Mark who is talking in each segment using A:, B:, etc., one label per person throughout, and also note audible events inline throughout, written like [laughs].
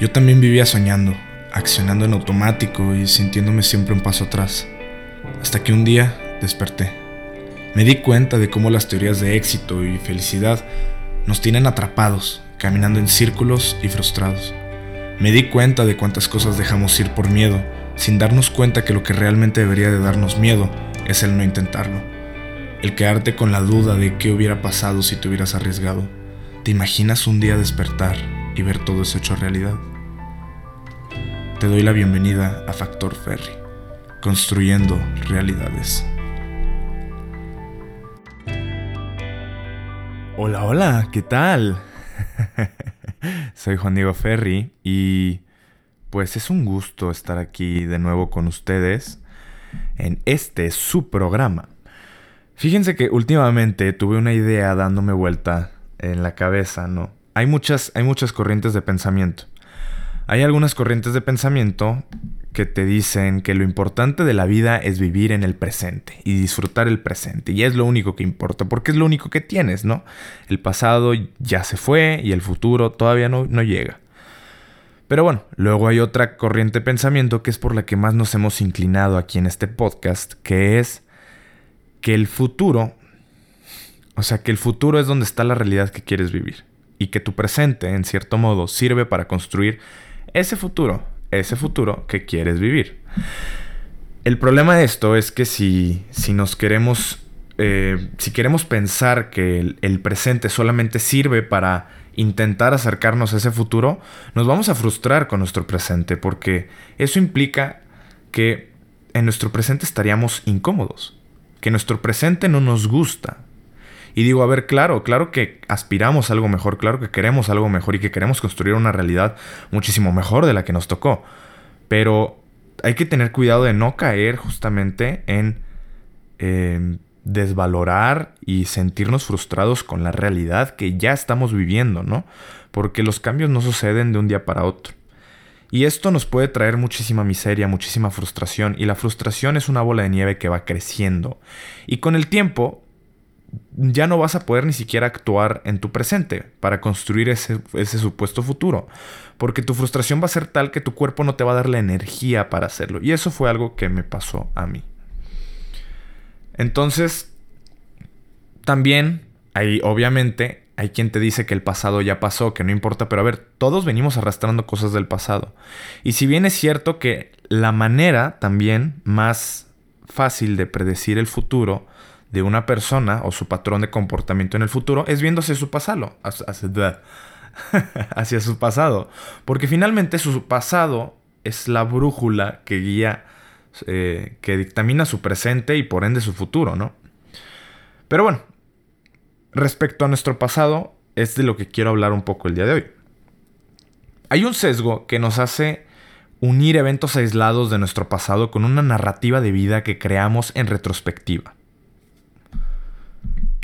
A: Yo también vivía soñando, accionando en automático y sintiéndome siempre un paso atrás. Hasta que un día desperté. Me di cuenta de cómo las teorías de éxito y felicidad nos tienen atrapados, caminando en círculos y frustrados. Me di cuenta de cuántas cosas dejamos ir por miedo, sin darnos cuenta que lo que realmente debería de darnos miedo es el no intentarlo. El quedarte con la duda de qué hubiera pasado si te hubieras arriesgado. ¿Te imaginas un día despertar y ver todo eso hecho realidad? Te doy la bienvenida a Factor Ferry, construyendo realidades. Hola, hola, ¿qué tal? [laughs] Soy Juan Diego Ferry y pues es un gusto estar aquí de nuevo con ustedes en este su programa. Fíjense que últimamente tuve una idea dándome vuelta en la cabeza, ¿no? Hay muchas, hay muchas corrientes de pensamiento. Hay algunas corrientes de pensamiento que te dicen que lo importante de la vida es vivir en el presente y disfrutar el presente. Y es lo único que importa, porque es lo único que tienes, ¿no? El pasado ya se fue y el futuro todavía no, no llega. Pero bueno, luego hay otra corriente de pensamiento que es por la que más nos hemos inclinado aquí en este podcast, que es que el futuro, o sea, que el futuro es donde está la realidad que quieres vivir y que tu presente, en cierto modo, sirve para construir ese futuro, ese futuro que quieres vivir. El problema de esto es que si, si nos queremos, eh, si queremos pensar que el, el presente solamente sirve para intentar acercarnos a ese futuro, nos vamos a frustrar con nuestro presente porque eso implica que en nuestro presente estaríamos incómodos que nuestro presente no nos gusta. Y digo, a ver, claro, claro que aspiramos a algo mejor, claro que queremos algo mejor y que queremos construir una realidad muchísimo mejor de la que nos tocó. Pero hay que tener cuidado de no caer justamente en desvalorar y sentirnos frustrados con la realidad que ya estamos viviendo, ¿no? Porque los cambios no suceden de un día para otro. Y esto nos puede traer muchísima miseria, muchísima frustración, y la frustración es una bola de nieve que va creciendo. Y con el tiempo ya no vas a poder ni siquiera actuar en tu presente para construir ese, supuesto futuro. Porque tu frustración va a ser tal que tu cuerpo no te va a dar la energía para hacerlo. Y eso fue algo que me pasó a mí. Entonces, también hay obviamente hay quien te dice que el pasado ya pasó, que no importa, pero a ver, todos venimos arrastrando cosas del pasado. Y si bien es cierto que la manera también más fácil de predecir el futuro de una persona o su patrón de comportamiento en el futuro es viéndose su pasado, [laughs] hacia su pasado. Porque finalmente su pasado es la brújula que guía, eh, que dictamina su presente y por ende su futuro, ¿no? Pero bueno, respecto a nuestro pasado, es de lo que quiero hablar un poco el día de hoy. Hay un sesgo que nos hace unir eventos aislados de nuestro pasado con una narrativa de vida que creamos en retrospectiva.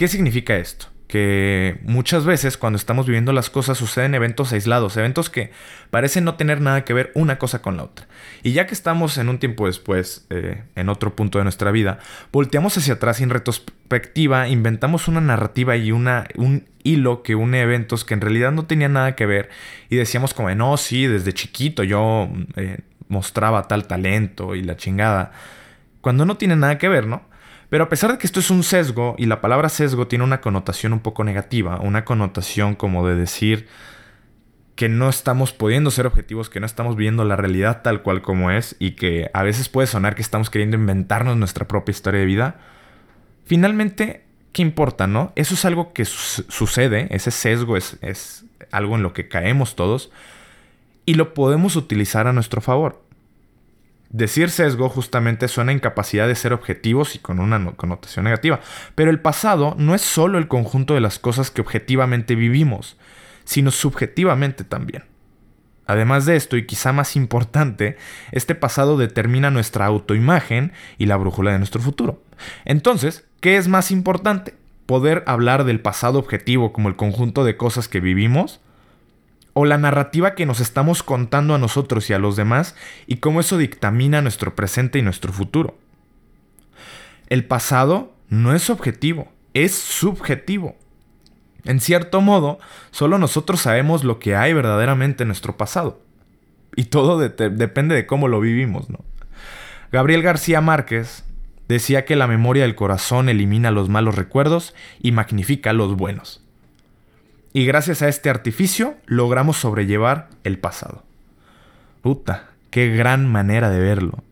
A: ¿Qué significa esto? que muchas veces cuando estamos viviendo las cosas suceden eventos aislados, eventos que parecen no tener nada que ver una cosa con la otra. Y ya que estamos en un tiempo después, eh, en otro punto de nuestra vida, volteamos hacia atrás y en retrospectiva inventamos una narrativa y una, un hilo que une eventos que en realidad no tenían nada que ver y decíamos como, no, sí, desde chiquito yo eh, mostraba tal talento y la chingada, cuando no tiene nada que ver, ¿no? Pero a pesar de que esto es un sesgo, y la palabra sesgo tiene una connotación un poco negativa, una connotación como de decir que no estamos pudiendo ser objetivos, que no estamos viendo la realidad tal cual como es, y que a veces puede sonar que estamos queriendo inventarnos nuestra propia historia de vida, finalmente, ¿qué importa, no? Eso es algo que sucede, ese sesgo es, es algo en lo que caemos todos, y lo podemos utilizar a nuestro favor. Decir sesgo justamente suena incapacidad de ser objetivos y con una connotación negativa. Pero el pasado no es solo el conjunto de las cosas que objetivamente vivimos, sino subjetivamente también. Además de esto, y quizá más importante, este pasado determina nuestra autoimagen y la brújula de nuestro futuro. Entonces, ¿qué es más importante? ¿Poder hablar del pasado objetivo como el conjunto de cosas que vivimos? O la narrativa que nos estamos contando a nosotros y a los demás y cómo eso dictamina nuestro presente y nuestro futuro. El pasado no es objetivo, es subjetivo. En cierto modo, solo nosotros sabemos lo que hay verdaderamente en nuestro pasado. y todo depende de cómo lo vivimos, ¿no? Gabriel García Márquez decía que la memoria del corazón elimina los malos recuerdos y magnifica los buenos. Y gracias a este artificio logramos sobrellevar el pasado. Puta, qué gran manera de verlo.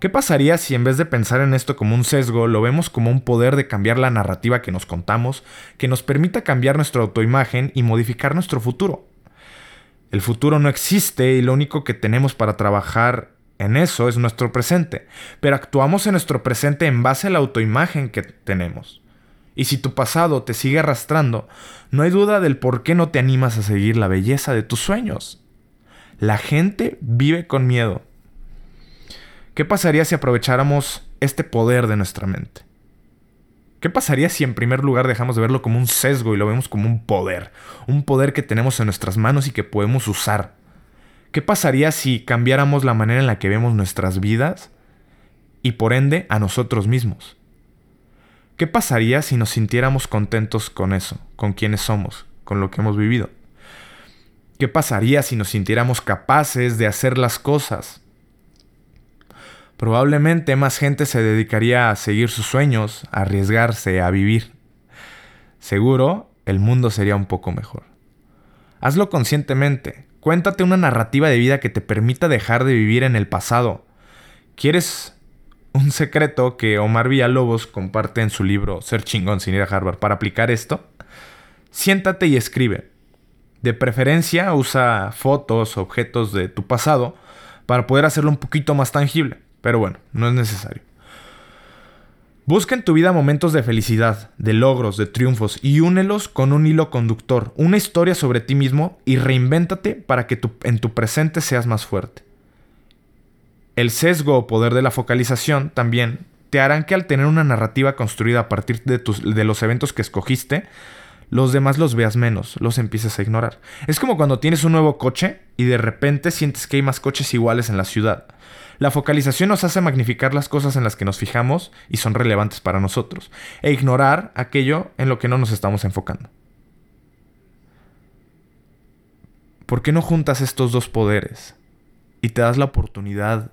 A: ¿Qué pasaría si en vez de pensar en esto como un sesgo, lo vemos como un poder de cambiar la narrativa que nos contamos, que nos permita cambiar nuestra autoimagen y modificar nuestro futuro? El futuro no existe y lo único que tenemos para trabajar en eso es nuestro presente, pero actuamos en nuestro presente en base a la autoimagen que tenemos. Y si tu pasado te sigue arrastrando, no hay duda del por qué no te animas a seguir la belleza de tus sueños. La gente vive con miedo. ¿Qué pasaría si aprovecháramos este poder de nuestra mente? ¿Qué pasaría si en primer lugar dejamos de verlo como un sesgo y lo vemos como un poder? Un poder que tenemos en nuestras manos y que podemos usar. ¿Qué pasaría si cambiáramos la manera en la que vemos nuestras vidas y por ende a nosotros mismos? ¿Qué pasaría si nos sintiéramos contentos con eso, con quienes somos, con lo que hemos vivido? ¿Qué pasaría si nos sintiéramos capaces de hacer las cosas probablemente más gente se dedicaría a seguir sus sueños, a arriesgarse, a vivir. Seguro, el mundo sería un poco mejor. Hazlo conscientemente. Cuéntate una narrativa de vida que te permita dejar de vivir en el pasado. ¿Quieres un secreto que Omar Villalobos comparte en su libro Ser chingón sin ir a Harvard para aplicar esto? Siéntate y escribe. De preferencia usa fotos, objetos de tu pasado para poder hacerlo un poquito más tangible. Pero bueno, no es necesario. Busca en tu vida momentos de felicidad, de logros, de triunfos y únelos con un hilo conductor, una historia sobre ti mismo y reinvéntate para que en tu presente seas más fuerte. El sesgo o poder de la focalización también te harán que al tener una narrativa construida a partir de, de los eventos que escogiste, los demás los veas menos, los empieces a ignorar. Es como cuando tienes un nuevo coche y de repente sientes que hay más coches iguales en la ciudad. La focalización nos hace magnificar las cosas en las que nos fijamos y son relevantes para nosotros, e ignorar aquello en lo que no nos estamos enfocando. ¿Por qué no juntas estos dos poderes y te das la oportunidad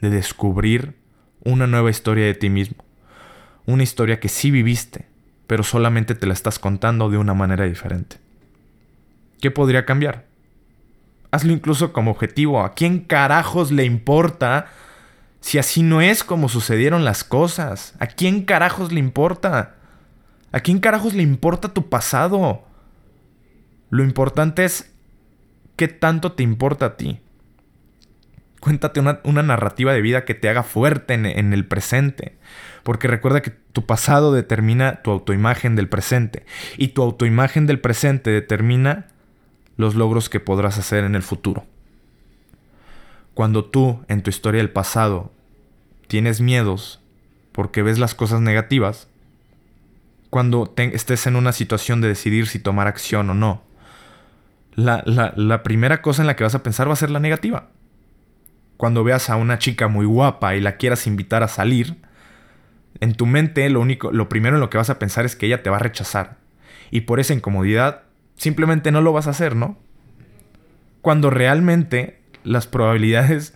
A: de descubrir una nueva historia de ti mismo? Una historia que sí viviste, pero solamente te la estás contando de una manera diferente. ¿Qué podría cambiar? Hazlo incluso como objetivo. ¿A quién carajos le importa si así no es como sucedieron las cosas? ¿A quién carajos le importa? ¿A quién carajos le importa tu pasado? Lo importante es qué tanto te importa a ti. Cuéntate una, narrativa de vida que te haga fuerte en, el presente. Porque recuerda que tu pasado determina tu autoimagen del presente. Y tu autoimagen del presente determina los logros que podrás hacer en el futuro. Cuando tú, en tu historia del pasado, tienes miedos porque ves las cosas negativas, cuando estés en una situación de decidir si tomar acción o no, la, la primera cosa en la que vas a pensar va a ser la negativa. Cuando veas a una chica muy guapa y la quieras invitar a salir, en tu mente lo único, lo primero en lo que vas a pensar es que ella te va a rechazar. Y por esa incomodidad simplemente no lo vas a hacer, ¿no? Cuando realmente las probabilidades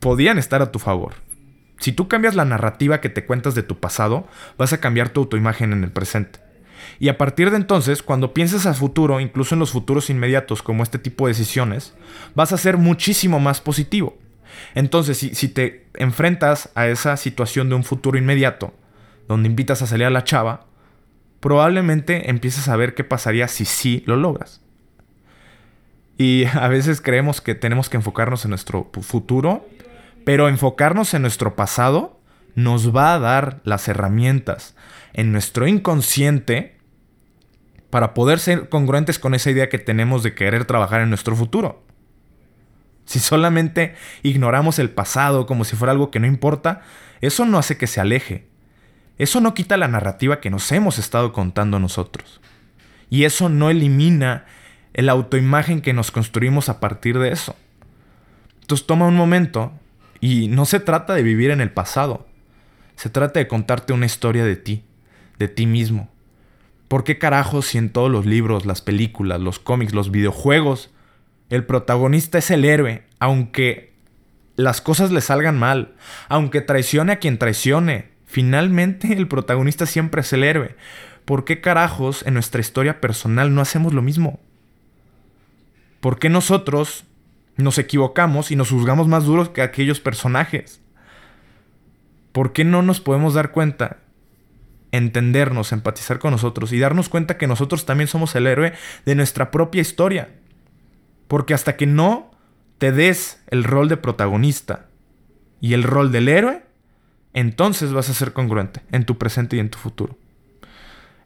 A: podían estar a tu favor. Si tú cambias la narrativa que te cuentas de tu pasado, vas a cambiar tu autoimagen en el presente. Y a partir de entonces, cuando pienses a futuro, incluso en los futuros inmediatos como este tipo de decisiones, vas a ser muchísimo más positivo. Entonces, si, si te enfrentas a esa situación de un futuro inmediato, donde invitas a salir a la chava, probablemente empieces a ver qué pasaría si sí lo logras. Y [laughs] a veces creemos que tenemos que enfocarnos en nuestro futuro, pero enfocarnos en nuestro pasado nos va a dar las herramientas en nuestro inconsciente para poder ser congruentes con esa idea que tenemos de querer trabajar en nuestro futuro. Si solamente ignoramos el pasado como si fuera algo que no importa, eso no hace que se aleje, eso no quita la narrativa que nos hemos estado contando nosotros. Y eso no elimina el autoimagen que nos construimos a partir de eso. Entonces toma un momento y no se trata de vivir en el pasado. Se trata de contarte una historia de ti, de ti mismo. ¿Por qué carajos si en todos los libros, las películas, los cómics, los videojuegos, El protagonista es el héroe, aunque las cosas le salgan mal, aunque traicione a quien traicione. Finalmente el protagonista siempre es el héroe. ¿Por qué carajos en nuestra historia personal no hacemos lo mismo? ¿Por qué nosotros nos equivocamos y nos juzgamos más duros que aquellos personajes? ¿Por qué no nos podemos dar cuenta, entendernos, empatizar con nosotros y darnos cuenta que nosotros también somos el héroe de nuestra propia historia? Porque hasta que no te des el rol de protagonista y el rol del héroe, entonces vas a ser congruente en tu presente y en tu futuro.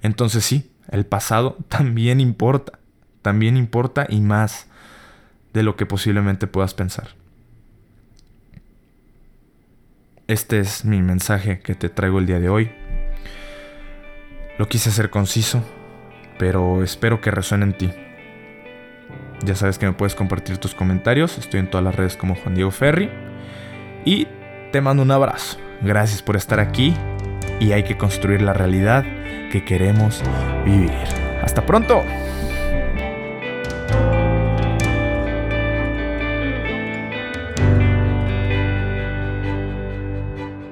A: Entonces sí, el pasado [laughs] también importa también importa y más de lo que posiblemente puedas pensar. Este es mi mensaje que te traigo el día de hoy. Lo quise hacer conciso, pero espero que resuene en ti. Ya sabes que me puedes compartir tus comentarios, estoy en todas las redes como Juan Diego Ferri. Y te mando un abrazo. Gracias por estar aquí y hay que construir la realidad que queremos vivir. Hasta pronto.